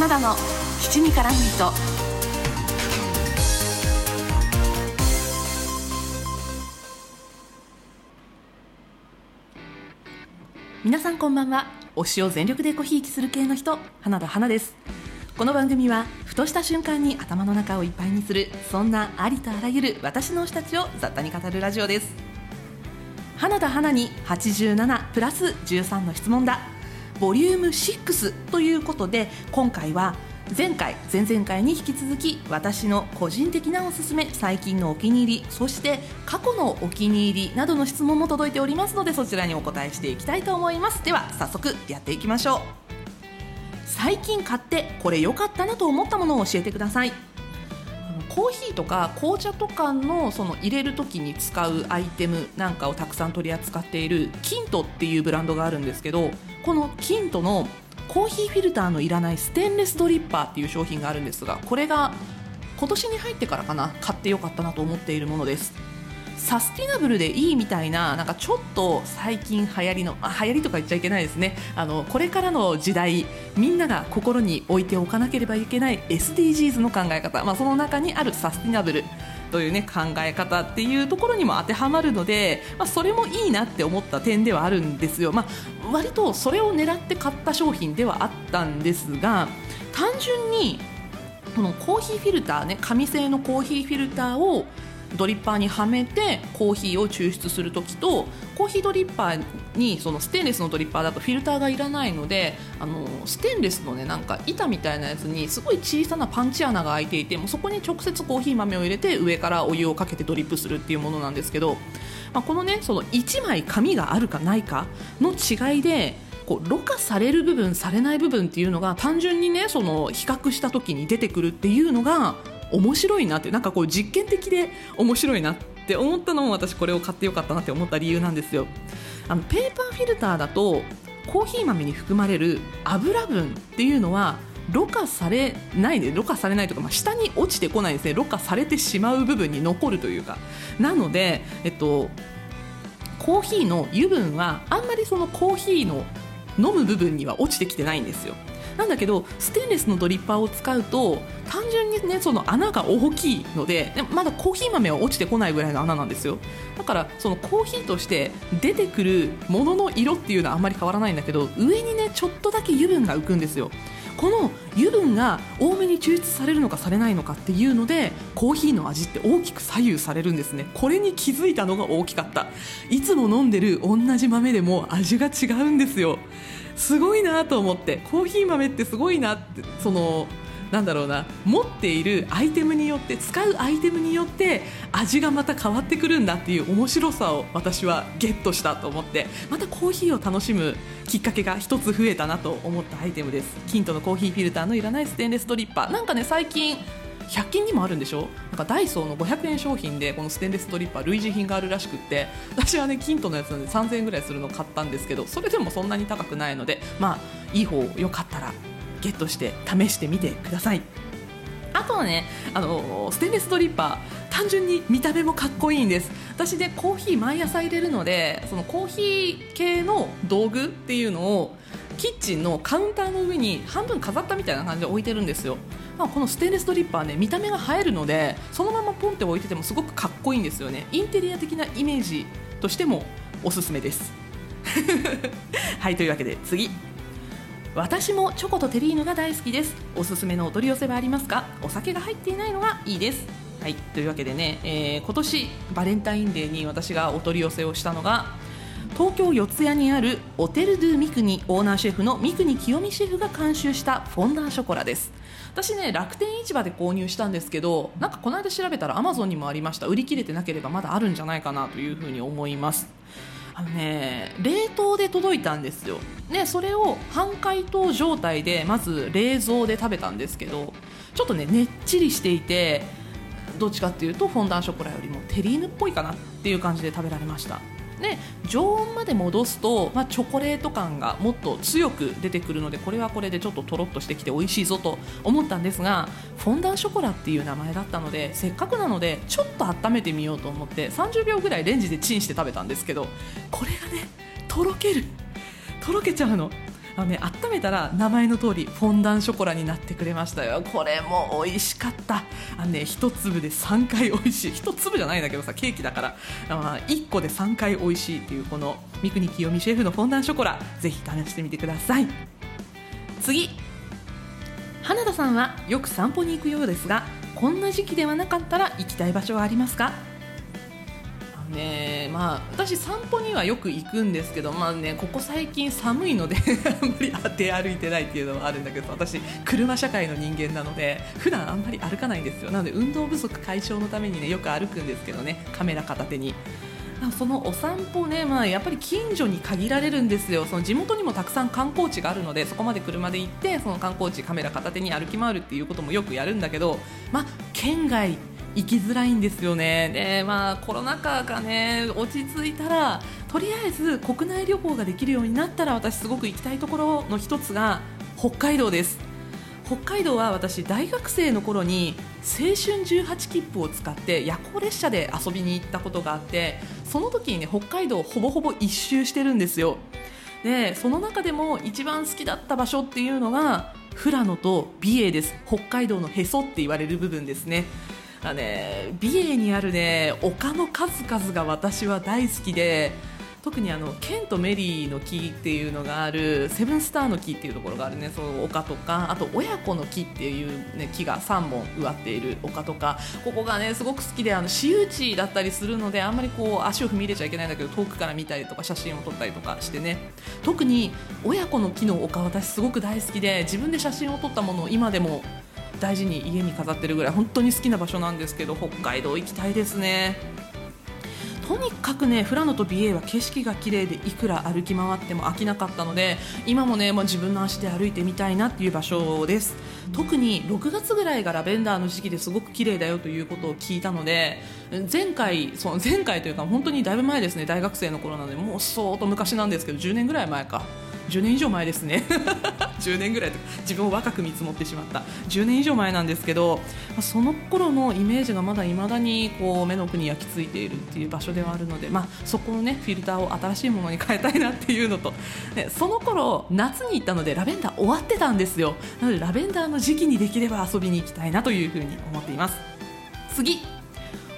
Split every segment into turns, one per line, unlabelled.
花田の七味からミート。皆さんこんばんは。推しを全力でごひいきする系の人花田花です。この番組はふとした瞬間に頭の中をいっぱいにするそんなありとあらゆる私の推したちを雑多に語るラジオです。花田花に87プラス13の質問だ。ボリューム6ということで今回は前回前々回に引き続き私の個人的なおすすめ最近のお気に入りそして過去のお気に入りなどの質問も届いておりますのでそちらにお答えしていきたいと思います。では早速やっていきましょう。最近買ってこれ良かったなと思ったものを教えてください。コーヒーとか紅茶とかのその入れる時に使うアイテムなんかをたくさん取り扱っているキントっていうブランドがあるんですけどこのキントのコーヒーフィルターのいらないステンレスドリッパーっていう商品があるんですがこれが今年に入ってからかな買ってよかったなと思っているものです。サスティナブルでいいみたいななんかちょっと最近流行りのあ流行りとか言っちゃいけないですね。あのこれからの時代みんなが心に置いておかなければいけない SDGs の考え方、まあ、その中にあるサスティナブルというね考え方っていうところにも当てはまるので、まあ、それもいいなって思った点ではあるんですよ、まあ、割とそれを狙って買った商品ではあったんですが単純にこのコーヒーフィルターね紙製のコーヒーフィルターをドリッパーにはめてコーヒーを抽出するときとコーヒードリッパーにそのステンレスのドリッパーだとフィルターがいらないのであのステンレスのねなんか板みたいなやつにすごい小さなパンチ穴が開いていてもうそこに直接コーヒー豆を入れて上からお湯をかけてドリップするっていうものなんですけど、まあ、このねその1枚紙があるかないかの違いでこうろ過される部分されない部分っていうのが単純にねその比較した時に出てくるっていうのが面白いなってなんかこう実験的で面白いなって思ったのも私これを買ってよかったなって思った理由なんですよ。あのペーパーフィルターだとコーヒー豆に含まれる油分っていうのはろ過されないでろ過されないとか、まあ、下に落ちてこないですね。ろ過されてしまう部分に残るというか。なので、えっと、コーヒーの油分はあんまりそのコーヒーの飲む部分には落ちてきてないんですよ。なんだけどステンレスのドリッパーを使うと単純にねその穴が大きいのでまだコーヒー豆は落ちてこないぐらいの穴なんですよ。だからそのコーヒーとして出てくるものの色っていうのはあんまり変わらないんだけど上にねちょっとだけ油分が浮くんですよ。この油分が多めに抽出されるのかされないのかっていうのでコーヒーの味って大きく左右されるんですね。これに気づいたのが大きかった。いつも飲んでる同じ豆でも味が違うんですよ。すごいなと思ってコーヒー豆ってすごいなってそのなんだろうな持っているアイテムによって使うアイテムによって味がまた変わってくるんだっていう面白さを私はゲットしたと思ってまたコーヒーを楽しむきっかけが一つ増えたなと思ったアイテムです。キントのコーヒーフィルターのいらないステンレスドリッパー。なんかね最近100均にもあるんでしょ？なんかダイソーの500円商品でこのステンレスドリッパー類似品があるらしくって私はねキントのやつなんで3000円ぐらいするのを買ったんですけどそれでもそんなに高くないのでまあいい方よかったらゲットして試してみてください。あとはねあのステンレスドリッパー単純に見た目もかっこいいんです。私でコーヒー毎朝入れるのでそのコーヒー系の道具っていうのをキッチンのカウンターの上に半分飾ったみたいな感じで置いてるんですよ。まあ、このステンレスドリッパーね見た目が映えるのでそのままポンって置いててもすごくかっこいいんですよね。インテリア的なイメージとしてもおすすめです。はいというわけで次。私もチョコとテリーヌが大好きです。おすすめのお取り寄せはありますか？お酒が入っていないのがいいです。はいというわけでね、えー、今年バレンタインデーに私がお取り寄せをしたのが東京四谷にあるオテル・ドゥ・ミクニオーナーシェフの三国清美シェフが監修したフォンダンショコラです。私ね楽天市場で購入したんですけどなんかこの間調べたらアマゾンにもありました。売り切れてなければまだあるんじゃないかなというふうに思います。あのね冷凍で届いたんですよ。でそれを半解凍状態でまず冷蔵で食べたんですけどちょっとねねっちりしていてどっちかっていうとフォンダンショコラよりもテリーヌっぽいかなっていう感じで食べられました。で常温まで戻すと、まあ、チョコレート感がもっと強く出てくるのでこれはこれでちょっととろっとしてきて美味しいぞと思ったんですがフォンダンショコラっていう名前だったのでせっかくなのでちょっと温めてみようと思って30秒ぐらいレンジでチンして食べたんですけどこれがねとろける。とろけちゃうの。あのね温めたら名前の通りフォンダンショコラになってくれましたよ。これも美味しかった。あのね一粒で3回美味しい。一粒じゃないんだけどさケーキだから。あ1個で3回美味しいっていうこの三国清美シェフのフォンダンショコラぜひ試してみてください。次。花田さんはよく散歩に行くようですがこんな時期ではなかったら行きたい場所はありますか？ねまあ、私、散歩にはよく行くんですけど、まあね、ここ最近寒いので あんまり出歩いてないっていうのはあるんだけど私、車社会の人間なので普段あんまり歩かないんですよなので運動不足解消のために、ね、よく歩くんですけどねカメラ片手に。そのお散歩ね、まあ、やっぱり近所に限られるんですよ、その地元にもたくさん観光地があるのでそこまで車で行ってその観光地カメラ片手に歩き回るっていうこともよくやるんだけど、まあ、県外行行きづらいんですよね。で、まあ、コロナ禍が、ね、落ち着いたらとりあえず国内旅行ができるようになったら私すごく行きたいところの一つが北海道です。北海道は私大学生の頃に青春18切符を使って夜行列車で遊びに行ったことがあってその時に、ね、北海道をほぼほぼ一周してるんですよ。でその中でも一番好きだった場所っていうのが富良野と美瑛です。北海道のへそって言われる部分ですね。あね美瑛にあるね丘の数々が私は大好きで特にあのケンとメリーの木っていうのがあるセブンスターの木っていうところがあるねその丘とかあと親子の木っていう、ね、木が3本植わっている丘とかここがねすごく好きであの私有地だったりするのであんまりこう足を踏み入れちゃいけないんだけど遠くから見たりとか写真を撮ったりとかしてね。特に親子の木の丘私すごく大好きで自分で写真を撮ったものを今でも大事に家に飾ってるぐらい本当に好きな場所なんですけど北海道行きたいですね。とにかくね富良野と美瑛は景色が綺麗でいくら歩き回っても飽きなかったので今もね、まあ、自分の足で歩いてみたいなっていう場所です。特に6月ぐらいがラベンダーの時期ですごく綺麗だよということを聞いたので前回その前回というか本当にだいぶ前ですね大学生の頃なのでもう相当昔なんですけど10年ぐらい前か。10年以上前ですね。10年ぐらいとか自分を若く見積もってしまった。10年以上前なんですけどその頃のイメージがまだいまだにこう目の奥に焼き付いているっていう場所ではあるので、まあ、そこの、ね、フィルターを新しいものに変えたいなっていうのと、ね、その頃夏に行ったのでラベンダー終わってたんですよ。なのでラベンダーの時期にできれば遊びに行きたいなというふうに思っています。次。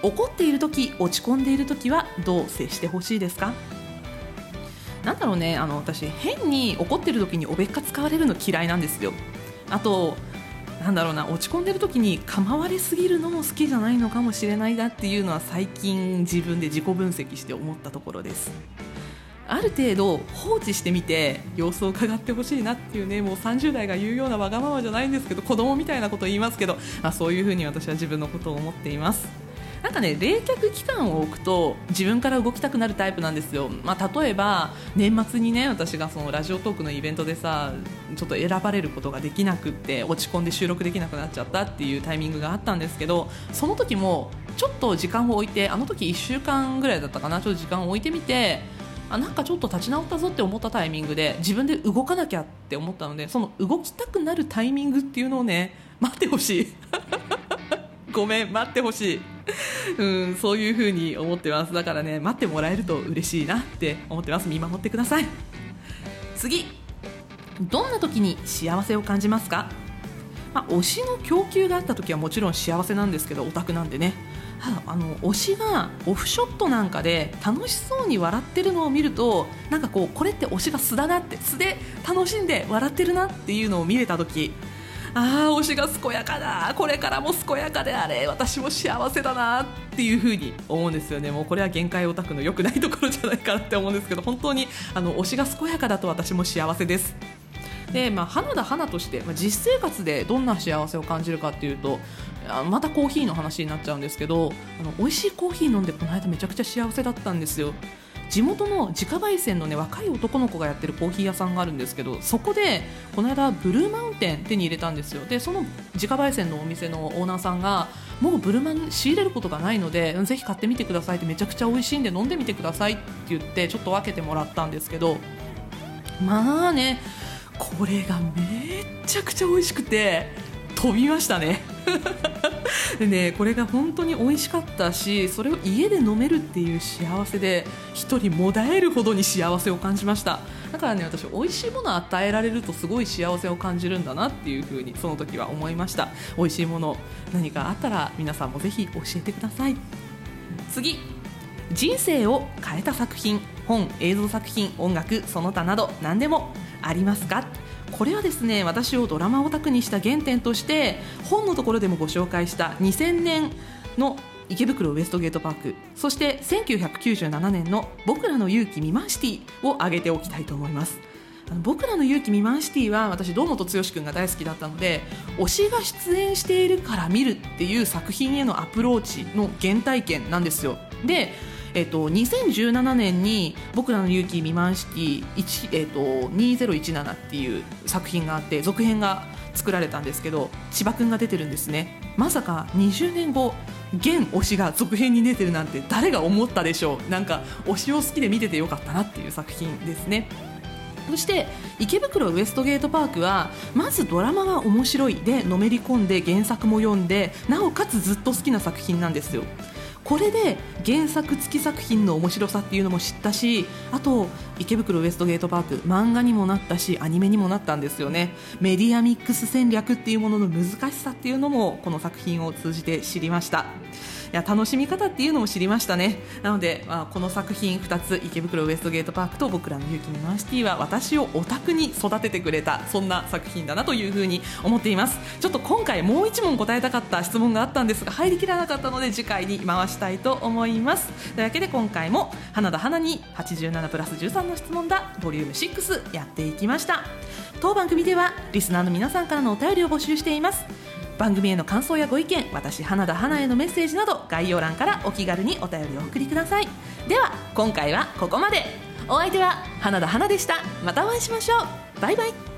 怒っている時落ち込んでいる時はどう接してほしいですか？なんだろうねあの私変に怒ってる時におべっか使われるの嫌いなんですよ。あとなんだろうな落ち込んでる時に構われすぎるのも好きじゃないのかもしれないなっていうのは最近自分で自己分析して思ったところです。ある程度放置してみて様子を伺ってほしいなっていうねもう30代が言うようなわがままじゃないんですけど子供みたいなこと言いますけど、まあ、そういうふうに私は自分のことを思っています。なんかね冷却期間を置くと自分から動きたくなるタイプなんですよ、まあ、例えば年末にね私がそのラジオトークのイベントでさちょっと選ばれることができなくって落ち込んで収録できなくなっちゃったっていうタイミングがあったんですけどその時もちょっと時間を置いてあの時1週間ぐらいだったかなちょっと時間を置いてみてあなんかちょっと立ち直ったぞって思ったタイミングで自分で動かなきゃって思ったのでその動きたくなるタイミングっていうのをね待ってほしい。ごめん待ってほしい。うんそういう風に思ってます。だからね待ってもらえると嬉しいなって思ってます。見守ってください。次どんな時に幸せを感じますか？まあ、推しの供給があった時はもちろん幸せなんですけどオタクなんでね。あの推しがオフショットなんかで楽しそうに笑ってるのを見るとなんかこうこれって推しが素だなって素で楽しんで笑ってるなっていうのを見れた時ああ推しが健やかだ。これからも健やかであれ。私も幸せだなっていう風に思うんですよね。もうこれは限界オタクの良くないところじゃないかなって思うんですけど本当にあの推しが健やかだと私も幸せです。で、まあ、花田花として、まあ、実生活でどんな幸せを感じるかっていうとまたコーヒーの話になっちゃうんですけどあの美味しいコーヒー飲んでこの間めちゃくちゃ幸せだったんですよ。地元の自家焙煎の、ね、若い男の子がやってるコーヒー屋さんがあるんですけどそこでこの間ブルーマウンテン手に入れたんですよ。でその自家焙煎のお店のオーナーさんがもうブルーマン仕入れることがないのでぜひ買ってみてくださいってめちゃくちゃ美味しいんで飲んでみてくださいって言ってちょっと分けてもらったんですけどまあねこれがめちゃくちゃ美味しくて飛びましたね。でねこれが本当に美味しかったしそれを家で飲めるっていう幸せで一人もだえるほどに幸せを感じました。だからね私美味しいものを与えられるとすごい幸せを感じるんだなっていうふうにその時は思いました。美味しいもの何かあったら皆さんもぜひ教えてください。次。人生を変えた作品。本映像作品音楽その他など何でもありますか？これはですね私をドラマオタクにした原点として本のところでもご紹介した2000年の池袋ウエストゲートパークそして1997年の「僕らの勇気未満シティ」を挙げておきたいと思います。僕らの勇気未満シティは私堂本剛君が大好きだったので推しが出演しているから見るっていう作品へのアプローチの原体験なんですよ。でえっと、2017年に「僕らの勇気未満シティ1」えっと、2017っていう作品があって続編が作られたんですけど千葉君が出てるんですね。まさか20年後現推しが続編に出てるなんて誰が思ったでしょう。なんか推しを好きで見ててよかったなっていう作品ですね。そして池袋ウエストゲートパークはまずドラマが面白いでのめり込んで原作も読んでなおかつずっと好きな作品なんですよ。これで原作付き作品の面白さっていうのも知ったしあと池袋ウエストゲートパーク漫画にもなったしアニメにもなったんですよね。メディアミックス戦略っていうものの難しさっていうのもこの作品を通じて知りました。や楽しみ方っていうのも知りましたね。なので、まあ、この作品2つ池袋ウエストゲートパークと僕らの勇気ミマンシティは私をオタクに育ててくれたそんな作品だなというふうに思っています。ちょっと今回もう1問答えたかった質問があったんですが入りきらなかったので次回に回したいと思います。というわけで今回も花田花に87プラス13の質問だボリューム6やっていきました。当番組ではリスナーの皆さんからのお便りを募集しています。番組への感想やご意見私花田花へのメッセージなど概要欄からお気軽にお便りをお送りください。では今回はここまで。お相手は花田花でした。またお会いしましょう。バイバイ。